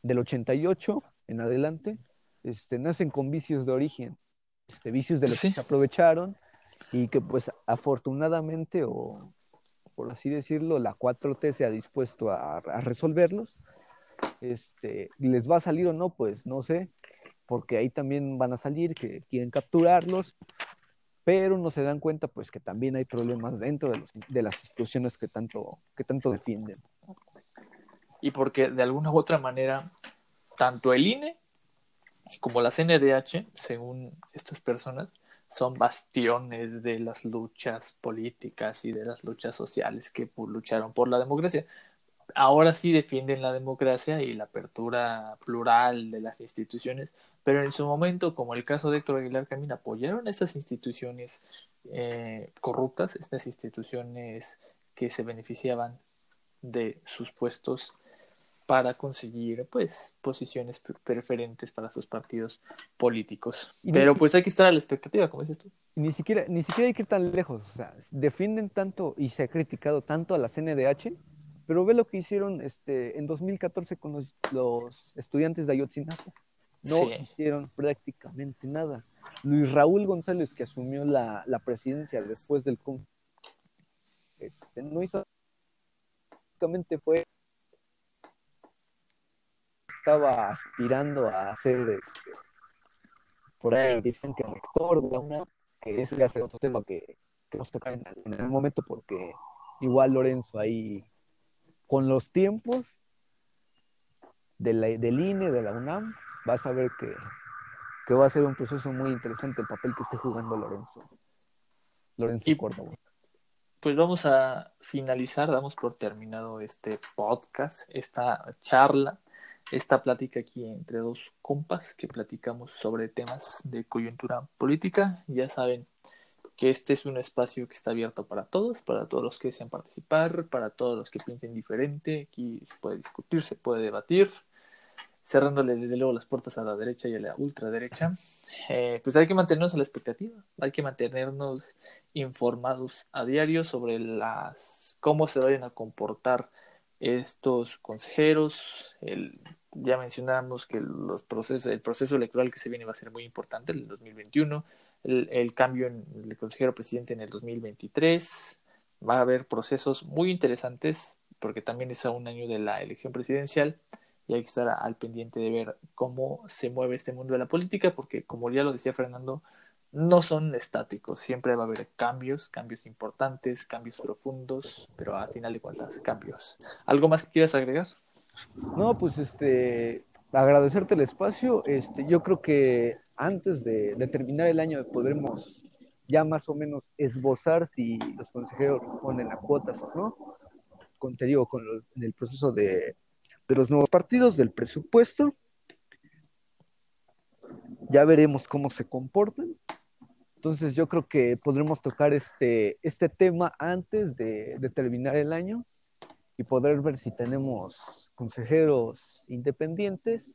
del 88 en adelante, este, nacen con vicios de origen, este, vicios de los que se aprovecharon y que pues afortunadamente o por así decirlo, la 4T se ha dispuesto a, a resolverlos. Este, ¿Les va a salir o no? Pues no sé, porque ahí también van a salir que quieren capturarlos, pero no se dan cuenta pues que también hay problemas dentro de, los, de las instituciones que tanto, que tanto defienden. Y porque de alguna u otra manera, tanto el INE como la CNDH, según estas personas, son bastiones de las luchas políticas y de las luchas sociales que lucharon por la democracia ahora sí defienden la democracia y la apertura plural de las instituciones, pero en su momento, como el caso de Héctor Aguilar Camín, apoyaron a estas instituciones eh, corruptas, estas instituciones que se beneficiaban de sus puestos para conseguir pues posiciones preferentes para sus partidos políticos. Pero pues hay que estar a la expectativa, como dices tú. Ni siquiera, ni siquiera hay que ir tan lejos. O sea, defienden tanto y se ha criticado tanto a la CNDH pero ve lo que hicieron este, en 2014 con los, los estudiantes de Ayotzinapa. No hicieron prácticamente nada. Luis Raúl González, que asumió la, la presidencia después del este, no hizo fue estaba aspirando a ser este, por ahí dicen que rector de una que ese será otro tema que, que nos toca en, en el momento porque igual Lorenzo ahí con los tiempos de la, del INE, de la UNAM, vas a ver que, que, va a ser un proceso muy interesante el papel que esté jugando Lorenzo. Lorenzo y, Córdoba. Pues vamos a finalizar, damos por terminado este podcast, esta charla, esta plática aquí entre dos compas que platicamos sobre temas de coyuntura política. Ya saben, que este es un espacio que está abierto para todos, para todos los que desean participar, para todos los que piensen diferente. Aquí se puede discutir, se puede debatir, cerrándole desde luego las puertas a la derecha y a la ultraderecha. Eh, pues hay que mantenernos a la expectativa, hay que mantenernos informados a diario sobre las cómo se vayan a comportar estos consejeros. El, ya mencionamos que los procesos, el proceso electoral que se viene va a ser muy importante, el 2021 el, cambio en el consejero presidente en el 2023. Va a haber procesos muy interesantes porque también es a un año de la elección presidencial y hay que estar al pendiente de ver cómo se mueve este mundo de la política porque como ya lo decía Fernando, no son estáticos, siempre va a haber cambios, cambios importantes, cambios profundos, pero al final de cuentas cambios. ¿Algo más que quieras agregar? No, pues este agradecerte el espacio. Este, yo creo que antes de, terminar el año podremos ya más o menos esbozar si los consejeros responden a cuotas o no. Con, te digo, con el proceso de, de los nuevos partidos, del presupuesto. Ya veremos cómo se comportan. Entonces yo creo que podremos tocar este, este tema antes de, terminar el año y poder ver si tenemos consejeros independientes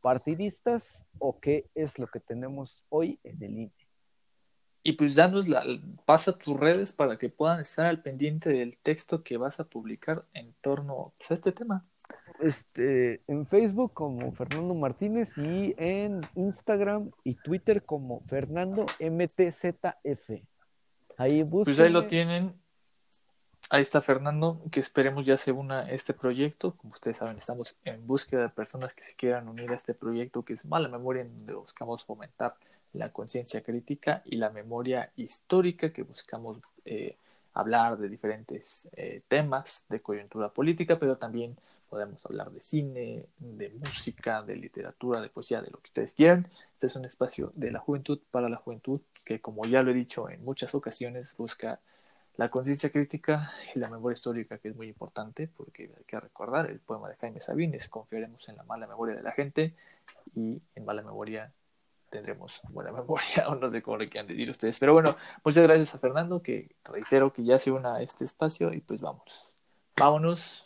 partidistas o qué es lo que tenemos hoy en el INE. Y pues danos la, pasa tus redes para que puedan estar al pendiente del texto que vas a publicar en torno pues, a este tema. Este, en Facebook como Fernando Martínez y en Instagram y Twitter como Fernando MTZF. Ahí Pues ahí lo tienen Ahí está Fernando, que esperemos ya se una este proyecto. Como ustedes saben, estamos en búsqueda de personas que se quieran unir a este proyecto que es Mala Memoria, en donde buscamos fomentar la conciencia crítica y la memoria histórica, que buscamos eh, hablar de diferentes eh, temas de coyuntura política, pero también podemos hablar de cine, de música, de literatura, de poesía, de lo que ustedes quieran. Este es un espacio de la juventud para la juventud que, como ya lo he dicho en muchas ocasiones, busca la conciencia crítica y la memoria histórica, que es muy importante, porque hay que recordar el poema de Jaime Sabines, confiaremos en la mala memoria de la gente y en mala memoria tendremos buena memoria, o no sé cómo le quieran decir ustedes. Pero bueno, muchas gracias a Fernando, que reitero que ya se una a este espacio y pues vamos. Vámonos,